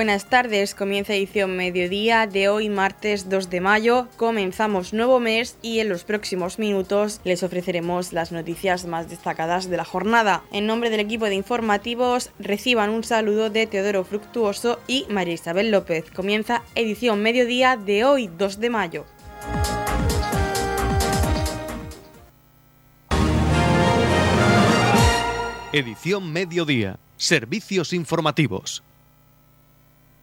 Buenas tardes, comienza edición mediodía de hoy martes 2 de mayo. Comenzamos nuevo mes y en los próximos minutos les ofreceremos las noticias más destacadas de la jornada. En nombre del equipo de informativos reciban un saludo de Teodoro Fructuoso y María Isabel López. Comienza edición mediodía de hoy 2 de mayo. Edición mediodía. Servicios informativos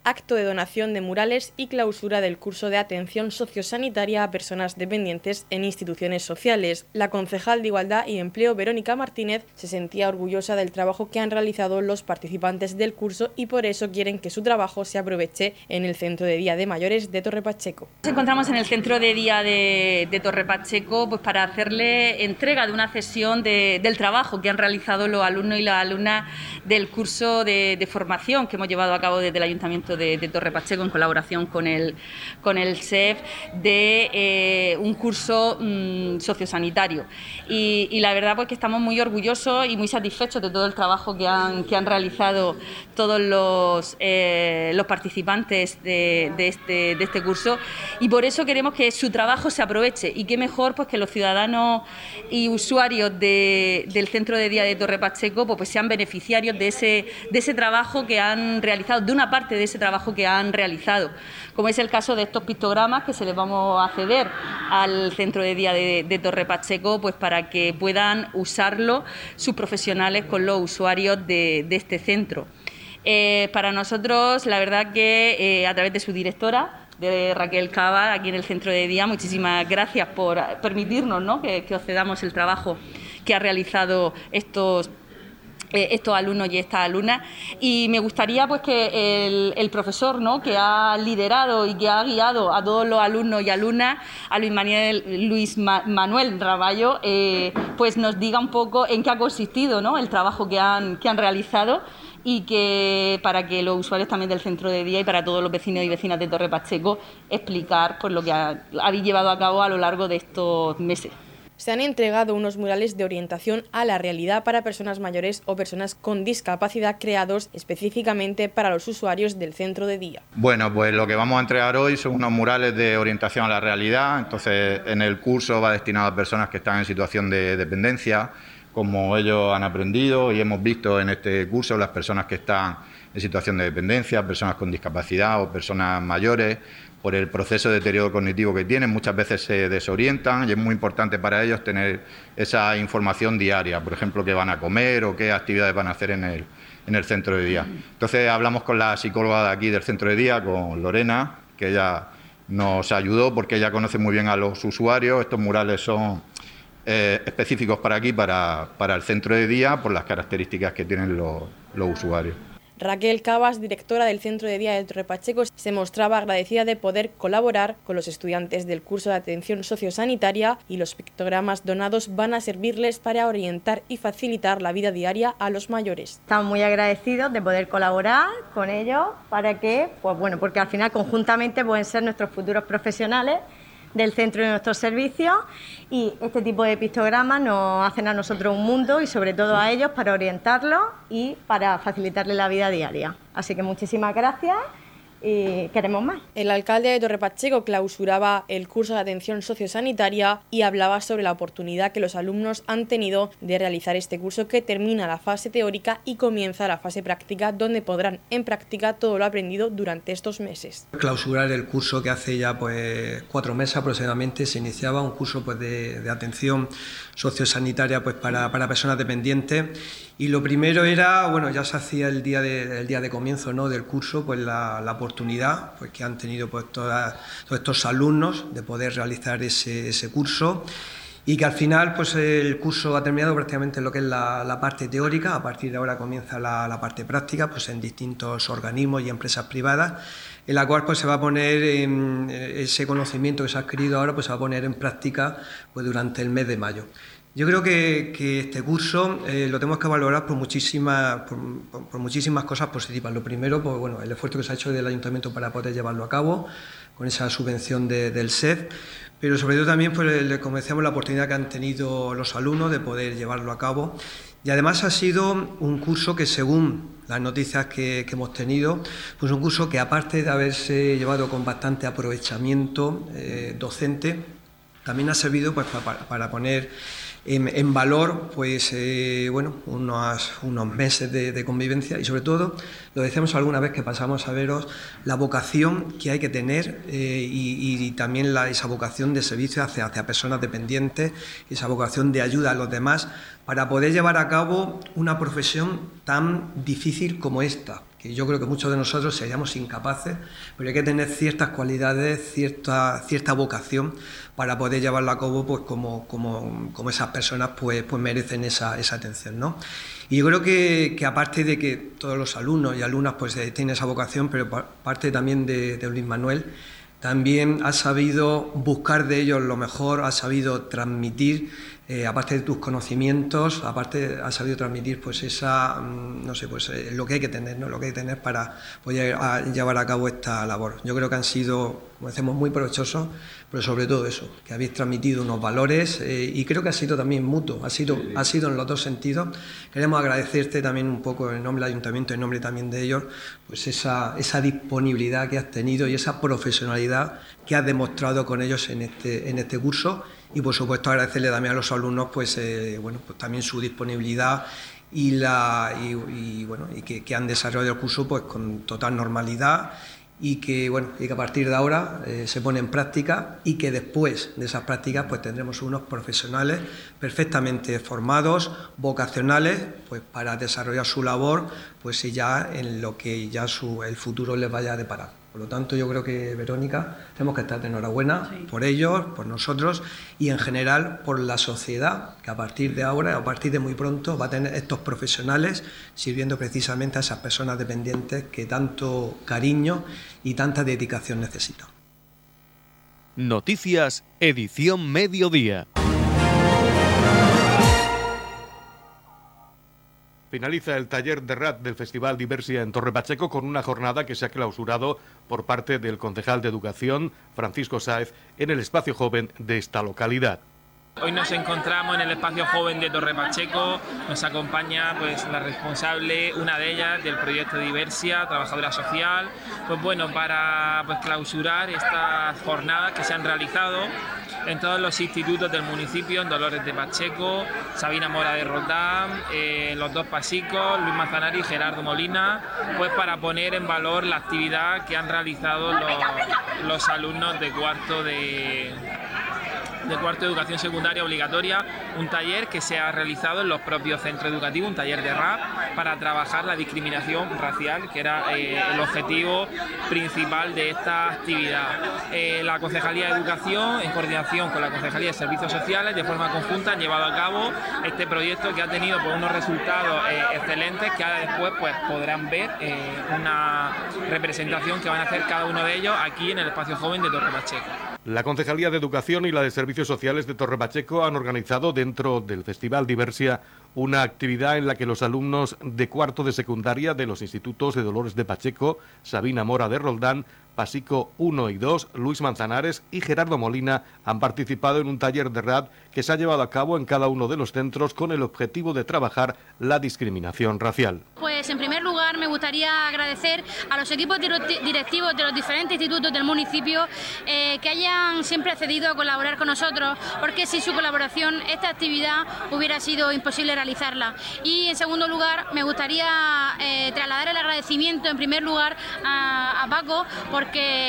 acto de donación de murales y clausura del curso de atención sociosanitaria a personas dependientes en instituciones sociales. La concejal de Igualdad y Empleo, Verónica Martínez, se sentía orgullosa del trabajo que han realizado los participantes del curso y por eso quieren que su trabajo se aproveche en el Centro de Día de Mayores de Torre Pacheco. Nos encontramos en el Centro de Día de, Torre Pacheco pues, para hacerle entrega de una cesión del trabajo que han realizado los alumnos y las alumnas del curso de, de formación que hemos llevado a cabo desde el Ayuntamiento de, Torre Pacheco en colaboración con el, con el SEF de eh, un curso mm, sociosanitario. Y, la verdad pues que estamos muy orgullosos y muy satisfechos de todo el trabajo que han, que han realizado todos los, eh, los participantes de, este, de este curso y por eso queremos que su trabajo se aproveche y qué mejor pues que los ciudadanos y usuarios del Centro de Día de Torre Pacheco pues, pues, sean beneficiarios de ese, de ese trabajo que han realizado, de una parte de ese trabajo trabajo que han realizado, como es el caso de estos pictogramas que se les vamos a ceder al centro de día de, Torre Pacheco, pues para que puedan usarlo sus profesionales con los usuarios de, este centro. Eh, para nosotros, la verdad que eh, a través de su directora, de Raquel Cava, aquí en el centro de día, muchísimas gracias por permitirnos ¿no? que, que os cedamos el trabajo que ha realizado estos estos alumnos y estas alumnas y me gustaría pues que el, profesor ¿no? que ha liderado y que ha guiado a todos los alumnos y alumnas a Luis Manuel, Luis Manuel Raballo eh, pues nos diga un poco en qué ha consistido ¿no? el trabajo que han, que han realizado y que para que los usuarios también del centro de día y para todos los vecinos y vecinas de Torre Pacheco explicar pues, lo que habéis llevado a cabo a lo largo de estos meses se han entregado unos murales de orientación a la realidad para personas mayores o personas con discapacidad creados específicamente para los usuarios del centro de día. Bueno, pues lo que vamos a entregar hoy son unos murales de orientación a la realidad. Entonces, en el curso va destinado a personas que están en situación de dependencia, como ellos han aprendido y hemos visto en este curso las personas que están en situación de dependencia, personas con discapacidad o personas mayores por el proceso de deterioro cognitivo que tienen, muchas veces se desorientan y es muy importante para ellos tener esa información diaria, por ejemplo, qué van a comer o qué actividades van a hacer en el, en el centro de día. Entonces hablamos con la psicóloga de aquí del centro de día, con Lorena, que ella nos ayudó porque ella conoce muy bien a los usuarios. Estos murales son eh, específicos para aquí, para, para, el centro de día, por las características que tienen los usuarios. Raquel Cabas, directora del Centro de Día de Torre Pacheco, se mostraba agradecida de poder colaborar con los estudiantes del curso de atención sociosanitaria y los pictogramas donados van a servirles para orientar y facilitar la vida diaria a los mayores. Estamos muy agradecidos de poder colaborar con ellos para que, pues bueno, porque al final conjuntamente pueden ser nuestros futuros profesionales del centro de nuestros servicios y este tipo de pictogramas nos hacen a nosotros un mundo y sobre todo a ellos para orientarlos y para facilitarles la vida diaria. Así que muchísimas gracias y queremos más. El alcalde de Torre Pacheco clausuraba el curso de atención sociosanitaria y hablaba sobre la oportunidad que los alumnos han tenido de realizar este curso que termina la fase teórica y comienza la fase práctica donde podrán en práctica todo lo aprendido durante estos meses. Clausurar el curso que hace ya pues cuatro meses aproximadamente se iniciaba un curso pues de, de atención sociosanitaria pues para, para personas dependientes y lo primero era, bueno, ya se hacía el día de, el día de comienzo ¿no? del curso, pues la, la oportunidad pues, que han tenido pues, todos estos alumnos de poder realizar ese, ese, curso y que al final pues, el curso ha terminado prácticamente en lo que es la, la parte teórica, a partir de ahora comienza la, la, parte práctica pues, en distintos organismos y empresas privadas en la cual pues, se va a poner ese conocimiento que se ha adquirido ahora pues, se va a poner en práctica pues, durante el mes de mayo. Yo creo que, este curso eh, lo tenemos que valorar por muchísimas, por, muchísimas cosas positivas. Lo primero, pues, bueno, el esfuerzo que se ha hecho del ayuntamiento para poder llevarlo a cabo, con esa subvención del SED, pero sobre todo también pues, le convencemos la oportunidad que han tenido los alumnos de poder llevarlo a cabo. Y además ha sido un curso que según las noticias que, hemos tenido, pues un curso que aparte de haberse llevado con bastante aprovechamiento eh, docente, también ha servido pues, para poner en, valor pues, eh, bueno, unos, unos meses de, convivencia y sobre todo, lo decíamos alguna vez que pasamos a veros, la vocación que hay que tener eh, y, también la, esa vocación de servicio hacia, hacia personas dependientes, esa vocación de ayuda a los demás para poder llevar a cabo una profesión tan difícil como esta que yo creo que muchos de nosotros seríamos incapaces, pero hay que tener ciertas cualidades, cierta, cierta vocación para poder llevarlo a cabo pues, como, como, como esas personas pues, pues merecen esa, esa atención. ¿no? Y yo creo que, que, aparte de que todos los alumnos y alumnas pues, eh, tienen esa vocación, pero parte también de, de Luis Manuel, también ha sabido buscar de ellos lo mejor, ha sabido transmitir eh, aparte de tus conocimientos, aparte has sabido transmitir pues esa, mm, no sé, pues eh, lo que hay que tener, ¿no? Lo que hay que tener para poder llevar a cabo esta labor. Yo creo que han sido, como decimos, muy provechosos, pero sobre todo eso, que habéis transmitido unos valores eh, y creo que ha sido también mutuo, ha sido, ha sido en los dos sentidos. Queremos agradecerte también un poco en nombre del ayuntamiento, en nombre también de ellos, pues esa, esa disponibilidad que has tenido y esa profesionalidad que has demostrado con ellos en este, en este curso y por supuesto agradecerle también a los alumnos pues, eh, bueno, pues también su disponibilidad y, la, y, bueno, y que, han desarrollado el curso pues, con total normalidad y que, bueno, y que a partir de ahora eh, se pone en práctica y que después de esas prácticas pues tendremos unos profesionales perfectamente formados, vocacionales, pues para desarrollar su labor, pues ya en lo que ya su, el futuro les vaya a deparar. Por lo tanto, yo creo que, Verónica, tenemos que estar de enhorabuena por ellos, por nosotros y en general por la sociedad, que a partir de ahora, a partir de muy pronto, va a tener estos profesionales sirviendo precisamente a esas personas dependientes que tanto cariño y tanta dedicación necesitan. Noticias, edición mediodía. Finaliza el taller de RAT del Festival Diversia en Torre Pacheco con una jornada que se ha clausurado por parte del concejal de Educación, Francisco Sáez, en el espacio joven de esta localidad. Hoy nos encontramos en el espacio joven de Torre Pacheco, nos acompaña pues la responsable, una de ellas del proyecto Diversia, trabajadora social, pues bueno, para pues, clausurar estas jornadas que se han realizado en todos los institutos del municipio, en Dolores de Pacheco, Sabina Mora de Roldán, eh, los dos pasicos, Luis Manzanari y Gerardo Molina, pues para poner en valor la actividad que han realizado los, los alumnos de cuarto de de cuarto de educación secundaria obligatoria, un taller que se ha realizado en los propios centros educativos, un taller de rap para trabajar la discriminación racial, que era eh, el objetivo principal de esta actividad. Eh, la Concejalía de Educación, en coordinación con la Concejalía de Servicios Sociales, de forma conjunta han llevado a cabo este proyecto que ha tenido pues, unos resultados eh, excelentes que ahora después pues, podrán ver una representación que van a hacer cada uno de ellos aquí en el espacio joven de Torre Pacheco. La Concejalía de Educación y la de Servicios Sociales de Torre Pacheco han organizado dentro del Festival Diversia una actividad en la que los alumnos de cuarto de secundaria de los institutos de Dolores de Pacheco, Sabina Mora de Roldán, Pasico 1 y 2, Luis Manzanares y Gerardo Molina han participado en un taller de rap que se ha llevado a cabo en cada uno de los centros con el objetivo de trabajar la discriminación racial. Pues en primer gustaría agradecer a los equipos directivos de los diferentes institutos del municipio eh, que hayan siempre accedido a colaborar con nosotros, porque sin su colaboración esta actividad hubiera sido imposible realizarla. Y en segundo lugar me gustaría eh, trasladar el agradecimiento en primer lugar a, Paco por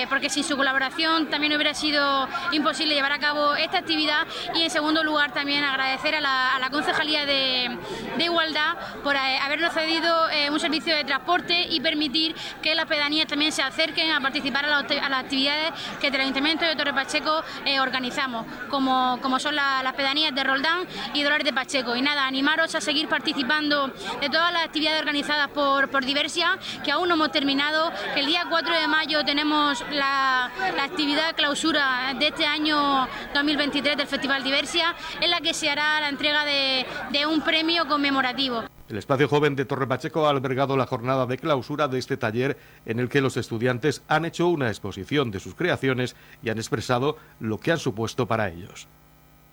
porque, sin su colaboración también hubiera sido imposible llevar a cabo esta actividad y en segundo lugar también agradecer a la, Concejalía de, Igualdad por eh, habernos cedido un servicio de transporte y permitir que las pedanías también se acerquen a participar a, las actividades que del Ayuntamiento de Torre Pacheco eh, organizamos, como, como son las pedanías de Roldán y Dolores de Pacheco. Y nada, animaros a seguir participando de todas las actividades organizadas por, por Diversia, que aún no hemos terminado, que el día 4 de mayo tenemos la, actividad clausura de este año 2023 del Festival Diversia, en la que se hará la entrega de un premio conmemorativo. El Espacio Joven de Torre Pacheco ha albergado la jornada de clausura de este taller en el que los estudiantes han hecho una exposición de sus creaciones y han expresado lo que han supuesto para ellos.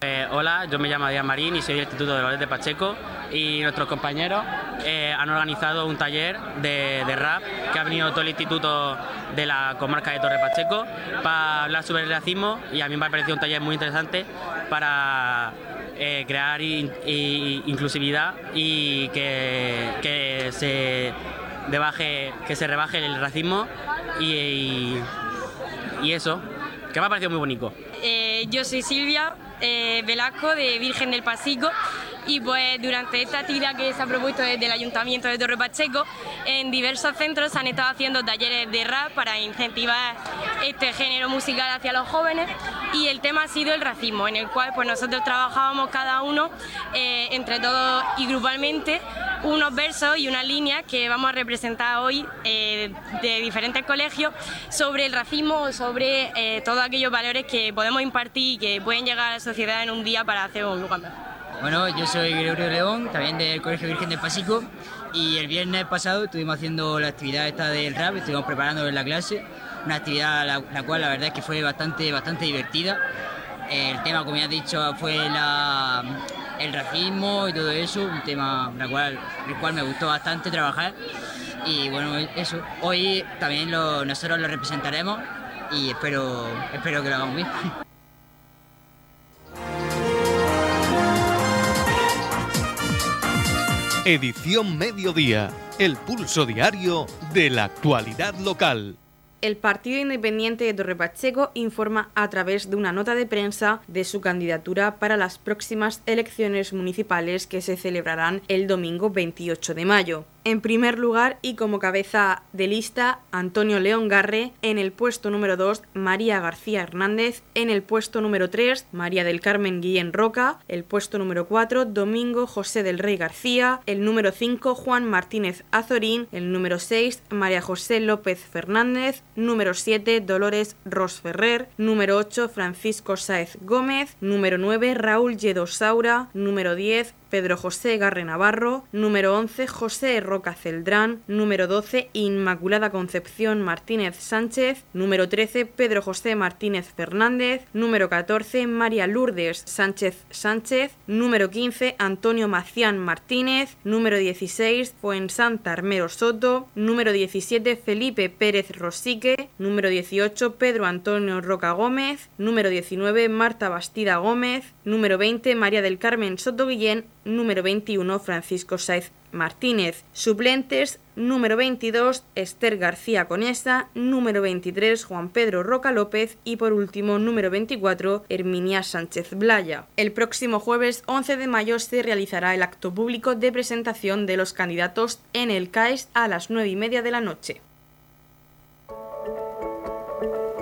Eh, hola, yo me llamo Adrián Marín y soy del Instituto de Valores de Pacheco y nuestros compañeros eh, han organizado un taller de, rap que ha venido todo el instituto de la comarca de Torre Pacheco para hablar sobre el racismo y a mí me ha parecido un taller muy interesante para eh, crear inclusividad y que, se debaje, que se rebaje el racismo y, y, eso, que me ha parecido muy bonito. yo soy Silvia, eh, Velasco de Virgen del Pasico. Y pues durante esta actividad que se ha propuesto desde el Ayuntamiento de Torre Pacheco, en diversos centros se han estado haciendo talleres de rap para incentivar este género musical hacia los jóvenes. Y el tema ha sido el racismo, en el cual pues nosotros trabajábamos cada uno eh, entre todos y grupalmente unos versos y unas líneas que vamos a representar hoy eh, de diferentes colegios sobre el racismo sobre eh, todos aquellos valores que podemos impartir y que pueden llegar a la sociedad en un día para hacer un lugar mejor. Bueno, yo soy Gregorio León, también del Colegio Virgen del Pasico, y el viernes pasado estuvimos haciendo la actividad esta del rap, estuvimos preparando en la clase, una actividad la, cual la verdad es que fue bastante, bastante divertida. El tema, como ya has dicho, fue la, el racismo y todo eso, un tema la cual, el cual me gustó bastante trabajar. Y bueno, eso, hoy también nosotros lo representaremos y espero, espero que lo hagamos bien. Edición Mediodía, el pulso diario de la actualidad local. El Partido Independiente de Torre Pacheco informa a través de una nota de prensa de su candidatura para las próximas elecciones municipales que se celebrarán el domingo 28 de mayo. En primer lugar y como cabeza de lista, Antonio León Garre. En el puesto número 2, María García Hernández. En el puesto número 3, María del Carmen Guillén Roca. El puesto número 4, Domingo José del Rey García. El número 5, Juan Martínez Azorín. El número 6, María José López Fernández. Número 7, Dolores Ros Ferrer. Número 8, Francisco Sáez Gómez. Número 9, Raúl Lledo Saura. Número 10, Pedro José Garre Navarro, número 11 José Roca Celdrán, número 12 Inmaculada Concepción Martínez Sánchez, número 13 Pedro José Martínez Fernández, número 14 María Lourdes Sánchez Sánchez, número 15 Antonio Macián Martínez, número 16 Fuensanta Armero Soto, número 17 Felipe Pérez Rosique, número 18 Pedro Antonio Roca Gómez, número 19 Marta Bastida Gómez, número 20 María del Carmen Soto Guillén número 21 Francisco Saiz Martínez. Suplentes, número 22 Esther García Conesa, número 23 Juan Pedro Roca López y por último número 24 Herminia Sánchez Blaya. El próximo jueves 11 de mayo se realizará el acto público de presentación de los candidatos en el CAES a las 9 y media de la noche.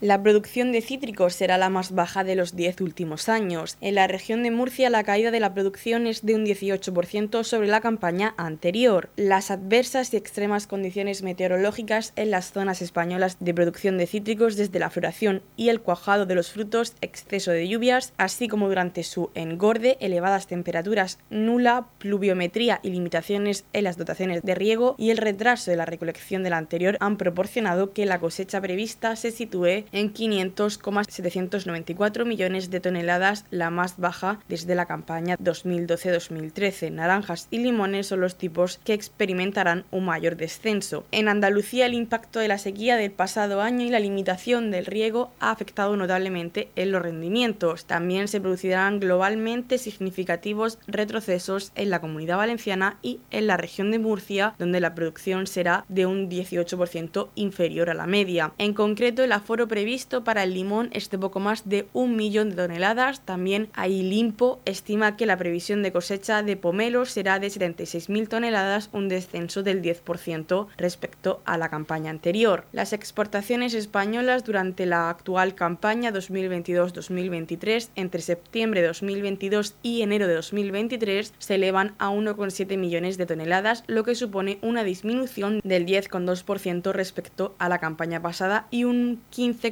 La producción de cítricos será la más baja de los 10 últimos años. En la región de Murcia la caída de la producción es de un 18% sobre la campaña anterior. Las adversas y extremas condiciones meteorológicas en las zonas españolas de producción de cítricos desde la floración y el cuajado de los frutos, exceso de lluvias, así como durante su engorde, elevadas temperaturas, nula pluviometría y limitaciones en las dotaciones de riego y el retraso de la recolección de la anterior han proporcionado que la cosecha prevista se sitúe en 500,794 millones de toneladas, la más baja desde la campaña 2012-2013. Naranjas y limones son los tipos que experimentarán un mayor descenso. En Andalucía el impacto de la sequía del pasado año y la limitación del riego ha afectado notablemente en los rendimientos. También se producirán globalmente significativos retrocesos en la comunidad valenciana y en la región de Murcia, donde la producción será de un 18% inferior a la media. En concreto, el aforo previsto para el limón es de poco más de un millón de toneladas. También Ailimpo estima que la previsión de cosecha de pomelos será de 76.000 toneladas, un descenso del 10% respecto a la campaña anterior. Las exportaciones españolas durante la actual campaña 2022-2023 entre septiembre de 2022 y enero de 2023 se elevan a 1,7 millones de toneladas, lo que supone una disminución del 10,2% respecto a la campaña pasada y un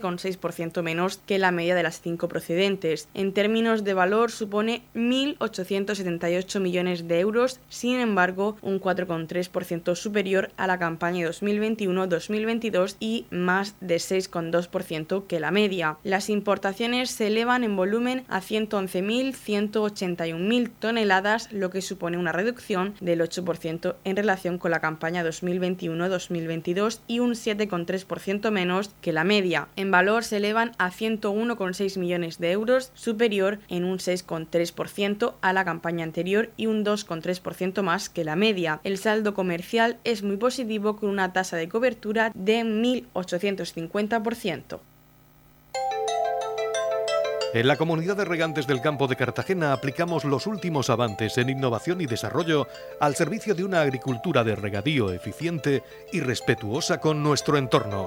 15,6% menos que la media de las cinco procedentes. En términos de valor supone 1.878 millones de euros, sin embargo un 4,3% superior a la campaña 2021-2022 y más de 6,2% que la media. Las importaciones se elevan en volumen a 111.181.000 toneladas, lo que supone una reducción del 8% en relación con la campaña 2021-2022 y un 7,3% menos que la media. En valor se elevan a 101,6 millones de euros, superior en un 6,3% a la campaña anterior y un 2,3% más que la media. El saldo comercial es muy positivo con una tasa de cobertura de 1.850%. En la comunidad de regantes del campo de Cartagena aplicamos los últimos avances en innovación y desarrollo al servicio de una agricultura de regadío eficiente y respetuosa con nuestro entorno.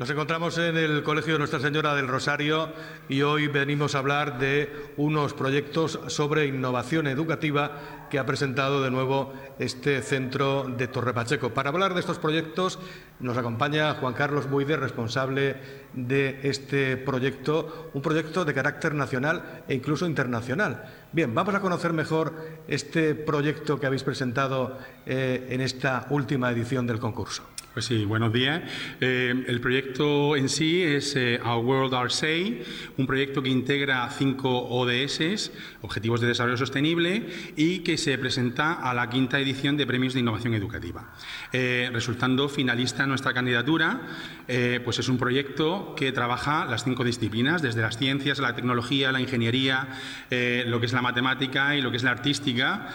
Nos encontramos en el Colegio de Nuestra Señora del Rosario y hoy venimos a hablar de unos proyectos sobre innovación educativa que ha presentado de nuevo este centro de Torre Pacheco. Para hablar de estos proyectos nos acompaña Juan Carlos Buide, responsable de este proyecto, un proyecto de carácter nacional e incluso internacional. Bien, vamos a conocer mejor este proyecto que habéis presentado eh, en esta última edición del concurso. Pues sí, buenos días. Eh, el proyecto en sí es eh, Our World Our Say, un proyecto que integra cinco ODS, Objetivos de Desarrollo Sostenible, y que se presenta a la quinta edición de Premios de Innovación Educativa. Eh, resultando finalista nuestra candidatura, pues es un proyecto que trabaja las cinco disciplinas, desde las ciencias, la tecnología, la ingeniería, lo que es la matemática y lo que es la artística,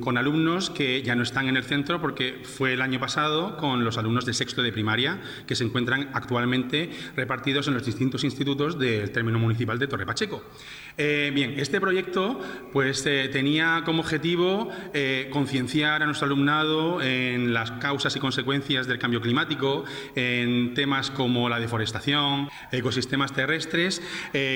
con alumnos que ya no están en el centro porque fue el año pasado con los alumnos de sexto de primaria que se encuentran actualmente repartidos en los distintos institutos del término municipal de Torre Pacheco. Eh, bien, este proyecto pues, eh, tenía como objetivo eh, concienciar a nuestro alumnado en las causas y consecuencias del cambio climático, en temas como la deforestación, ecosistemas terrestres.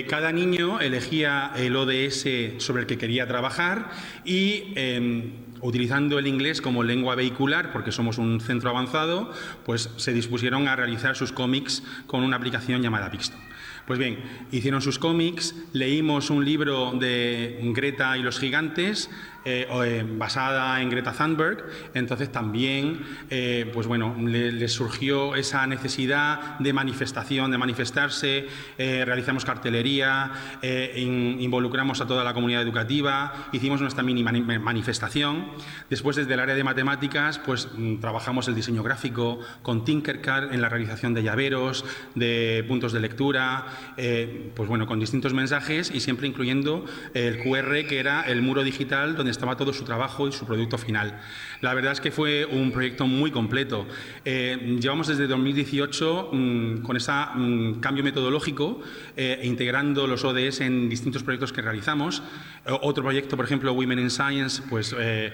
cada niño elegía el ODS sobre el que quería trabajar y em, utilizando el inglés como lengua vehicular, porque somos un centro avanzado, pues se dispusieron a realizar sus cómics con una aplicación llamada Pixton. Pues bien, hicieron sus cómics, leímos un libro de Greta y los gigantes, eh, eh, basada en Greta Thunberg, entonces también eh, pues bueno, les surgió esa necesidad de manifestación, de manifestarse, realizamos cartelería, involucramos a toda la comunidad educativa, hicimos nuestra mini manifestación. Después desde el área de matemáticas pues mm, trabajamos el diseño gráfico con Tinkercad en la realización de llaveros, de puntos de lectura, pues bueno, con distintos mensajes y siempre incluyendo el QR que era el muro digital donde estaba todo su trabajo y su producto final. La verdad es que fue un proyecto muy completo. Eh, llevamos desde 2018 mm, con ese mm, cambio metodológico, eh, integrando los ODS en distintos proyectos que realizamos. Eh, otro proyecto, por ejemplo, Women in Science, pues Mm,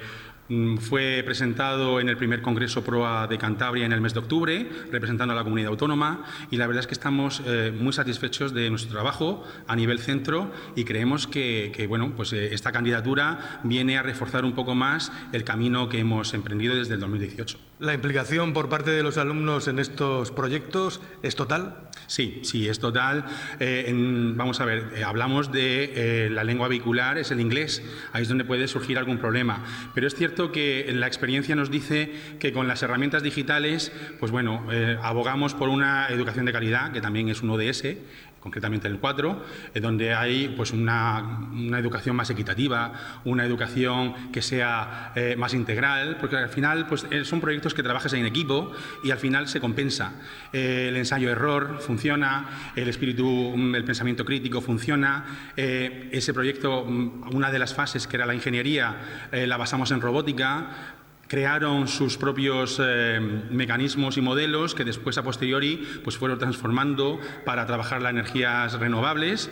fue presentado en el primer Congreso PROA de Cantabria en el mes de octubre, representando a la comunidad autónoma, y la verdad es que estamos eh, muy satisfechos de nuestro trabajo a nivel centro y creemos que, bueno, pues, eh, esta candidatura viene a reforzar un poco más el camino que hemos emprendido desde el 2018. ¿La implicación por parte de los alumnos en estos proyectos es total? Sí, sí, es total. Eh, vamos a ver, hablamos de la lengua vehicular, es el inglés, ahí es donde puede surgir algún problema, pero es cierto que la experiencia nos dice que con las herramientas digitales, pues bueno, eh, abogamos por una educación de calidad, que también es un ODS, concretamente el 4, donde hay pues una, educación más equitativa, una educación que sea eh, más integral, porque al final pues, eh, son proyectos que trabajas en equipo y al final se compensa. Eh, el ensayo-error funciona, el espíritu, mm, el pensamiento crítico funciona, ese proyecto, mm, una de las fases que era la ingeniería, la basamos en robótica, crearon sus propios eh, mecanismos y modelos que después a posteriori pues fueron transformando para trabajar las energías renovables.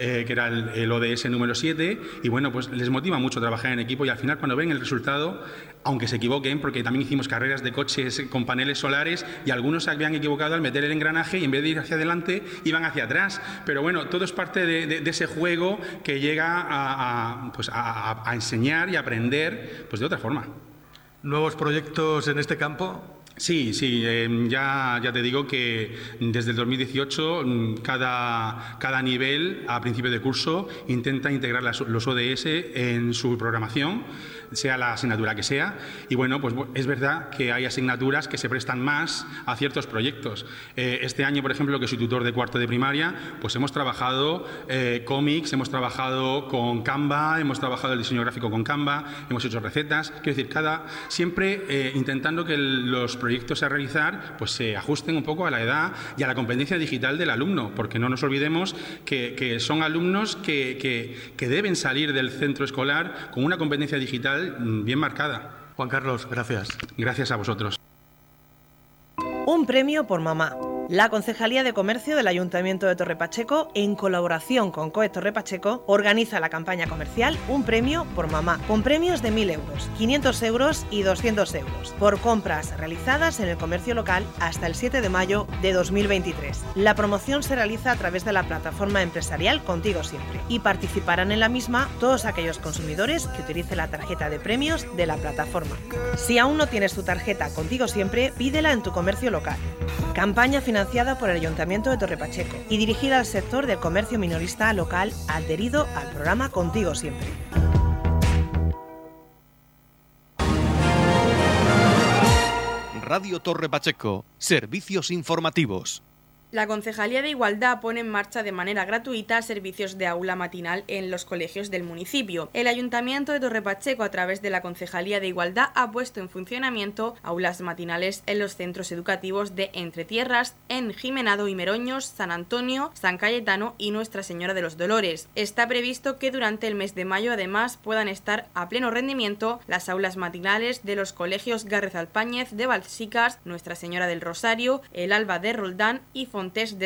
Eh, que era el, ODS número 7, y bueno, pues les motiva mucho trabajar en equipo y al final cuando ven el resultado, aunque se equivoquen, porque también hicimos carreras de coches con paneles solares y algunos se habían equivocado al meter el engranaje y en vez de ir hacia adelante iban hacia atrás, pero bueno, todo es parte de, ese juego que llega a, pues a enseñar y aprender pues de otra forma. ¿Nuevos proyectos en este campo? Sí, sí, em, ya, ya te digo que desde el 2018 mm, cada, cada nivel a principio de curso intenta integrar los ODS en su programación sea la asignatura que sea. Y bueno, pues es verdad que hay asignaturas que se prestan más a ciertos proyectos. Eh, este año, por ejemplo, que soy tutor de cuarto de primaria, pues hemos trabajado eh, cómics, hemos trabajado con Canva, hemos trabajado el diseño gráfico con Canva, hemos hecho recetas. Quiero decir, cada siempre eh, intentando que los proyectos a realizar pues se ajusten un poco a la edad y a la competencia digital del alumno, porque no nos olvidemos que, son alumnos que, que deben salir del centro escolar con una competencia digital Mm, bien marcada. Juan Carlos, gracias. Gracias a vosotros. Un premio por mamá. La Concejalía de Comercio del Ayuntamiento de Torre Pacheco, en colaboración con COE Torre Pacheco, organiza la campaña comercial Un Premio por Mamá, con premios de 1.000 euros, 500 euros y 200 euros, por compras realizadas en el comercio local hasta el 7 de mayo de 2023. La promoción se realiza a través de la plataforma empresarial Contigo Siempre y participarán en la misma todos aquellos consumidores que utilicen la tarjeta de premios de la plataforma. Si aún no tienes tu tarjeta Contigo Siempre, pídela en tu comercio local. Campaña financiada por el Ayuntamiento de Torrepacheco y dirigida al sector del comercio minorista local adherido al programa Contigo Siempre. Radio Torre Pacheco, servicios informativos. La Concejalía de Igualdad pone en marcha de manera gratuita servicios de aula matinal en los colegios del municipio. El Ayuntamiento de Torrepacheco, a través de la Concejalía de Igualdad, ha puesto en funcionamiento aulas matinales en los centros educativos de Entretierras, en Jimenado y Meroños, San Antonio, San Cayetano y Nuestra Señora de los Dolores. Está previsto que durante el mes de mayo, además, puedan estar a pleno rendimiento las aulas matinales de los colegios Gárrez Alpáñez de Balsicas, Nuestra Señora del Rosario, el Alba de Roldán y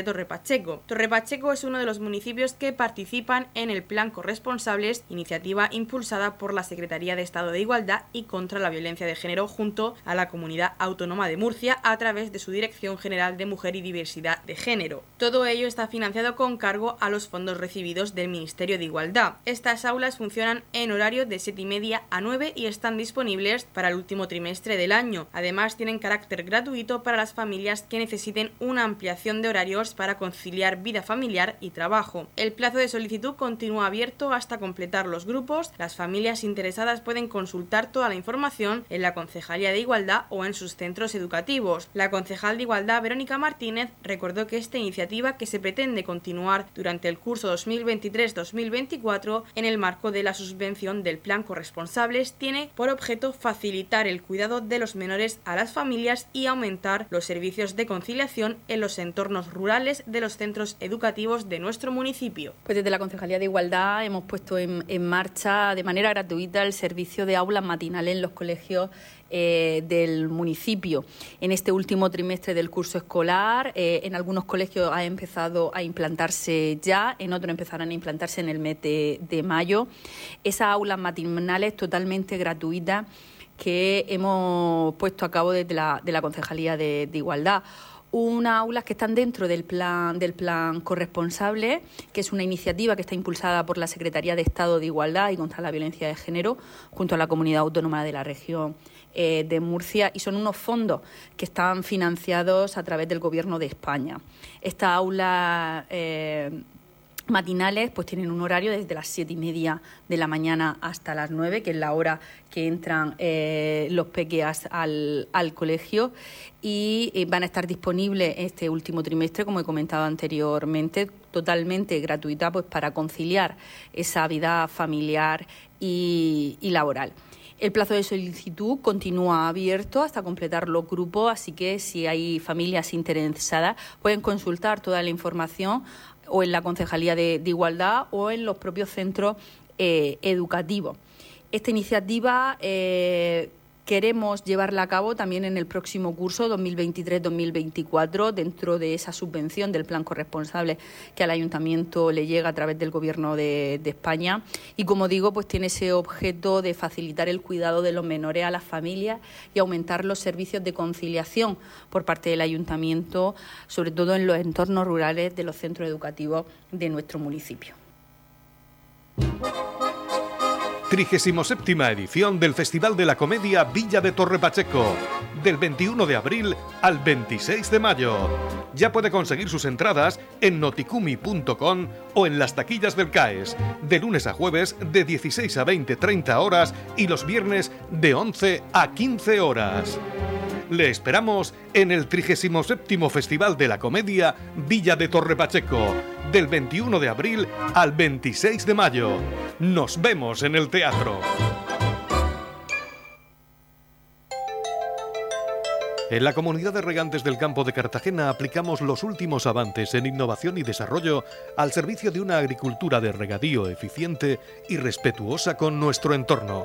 Torre Pacheco. Torre Pacheco es uno de los municipios que participan en el Plan Corresponsables, iniciativa impulsada por la Secretaría de Estado de Igualdad y contra la Violencia de Género junto a la Comunidad Autónoma de Murcia a través de su Dirección General de Mujer y Diversidad de Género. Todo ello está financiado con cargo a los fondos recibidos del Ministerio de Igualdad. Estas aulas funcionan en horario de 7 y media a 9 y están disponibles para el último trimestre del año. Además, tienen carácter gratuito para las familias que necesiten una ampliación de horarios para conciliar vida familiar y trabajo. El plazo de solicitud continúa abierto hasta completar los grupos. Las familias interesadas pueden consultar toda la información en la Concejalía de Igualdad o en sus centros educativos. La concejal de Igualdad, Verónica Martínez, recordó que esta iniciativa, que se pretende continuar durante el curso 2023-2024 en el marco de la subvención del Plan Corresponsables, tiene por objeto facilitar el cuidado de los menores a las familias y aumentar los servicios de conciliación en los entornos rurales de los centros educativos de nuestro municipio. Pues desde la Concejalía de Igualdad hemos puesto en, marcha de manera gratuita el servicio de aulas matinales en los colegios eh, del municipio. En este último trimestre del curso escolar, eh, en algunos colegios ha empezado a implantarse ya, en otros empezarán a implantarse en el mes de, mayo. Esas aulas matinales totalmente gratuitas que hemos puesto a cabo desde la, de la Concejalía de Igualdad unas aulas que están dentro del plan, del plan corresponsable, que es una iniciativa que está impulsada por la Secretaría de Estado de Igualdad y contra la Violencia de Género, junto a la Comunidad Autónoma de la Región eh, de Murcia, y son unos fondos que están financiados a través del Gobierno de España. Esta aula... Eh, matinales pues tienen un horario desde las siete y media de la mañana hasta las 9, que es la hora que entran eh, los pequeas al, colegio y eh, van a estar disponibles este último trimestre, como he comentado anteriormente, totalmente gratuita pues para conciliar esa vida familiar y, y laboral. El plazo de solicitud continúa abierto hasta completar los grupos, así que si hay familias interesadas pueden consultar toda la información o en la Concejalía de, Igualdad o en los propios centros eh, educativos. Esta iniciativa eh, queremos llevarla a cabo también en el próximo curso 2023-2024 dentro de esa subvención del plan corresponsable que al ayuntamiento le llega a través del gobierno de, España y como digo pues tiene ese objeto de facilitar el cuidado de los menores a las familias y aumentar los servicios de conciliación por parte del ayuntamiento sobre todo en los entornos rurales de los centros educativos de nuestro municipio. 37 edición del Festival de la Comedia Villa de Torre Pacheco, del 21 de abril al 26 de mayo. Ya puede conseguir sus entradas en noticumi.com o en las taquillas del CAES, de lunes a jueves de 16 a 20, 30 horas y los viernes de 11 a 15 horas. Le esperamos en el 37 Festival de la Comedia Villa de Torre Pacheco, del 21 de abril al 26 de mayo. Nos vemos en el teatro. En la comunidad de regantes del campo de Cartagena aplicamos los últimos avances en innovación y desarrollo al servicio de una agricultura de regadío eficiente y respetuosa con nuestro entorno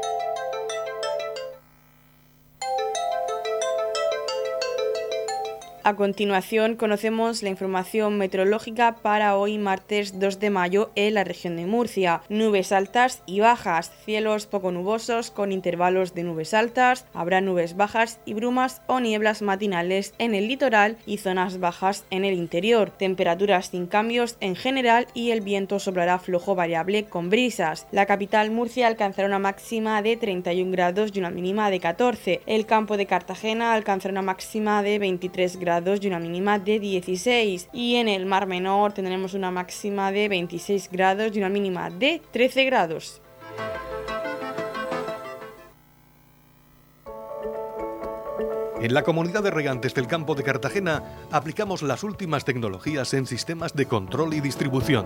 A continuación conocemos la información meteorológica para hoy martes 2 de mayo en la región de Murcia. Nubes altas y bajas, cielos poco nubosos con intervalos de nubes altas, habrá nubes bajas y brumas o nieblas matinales en el litoral y zonas bajas en el interior. Temperaturas sin cambios en general y el viento soplará flojo variable con brisas. La capital Murcia alcanzará una máxima de 31 grados y una mínima de 14. El campo de Cartagena alcanzará una máxima de 23 grados y una mínima de 16. Y en el Mar Menor tendremos una máxima de 26 grados y una mínima de 13 grados. En la comunidad de regantes del campo de Cartagena aplicamos las últimas tecnologías en sistemas de control y distribución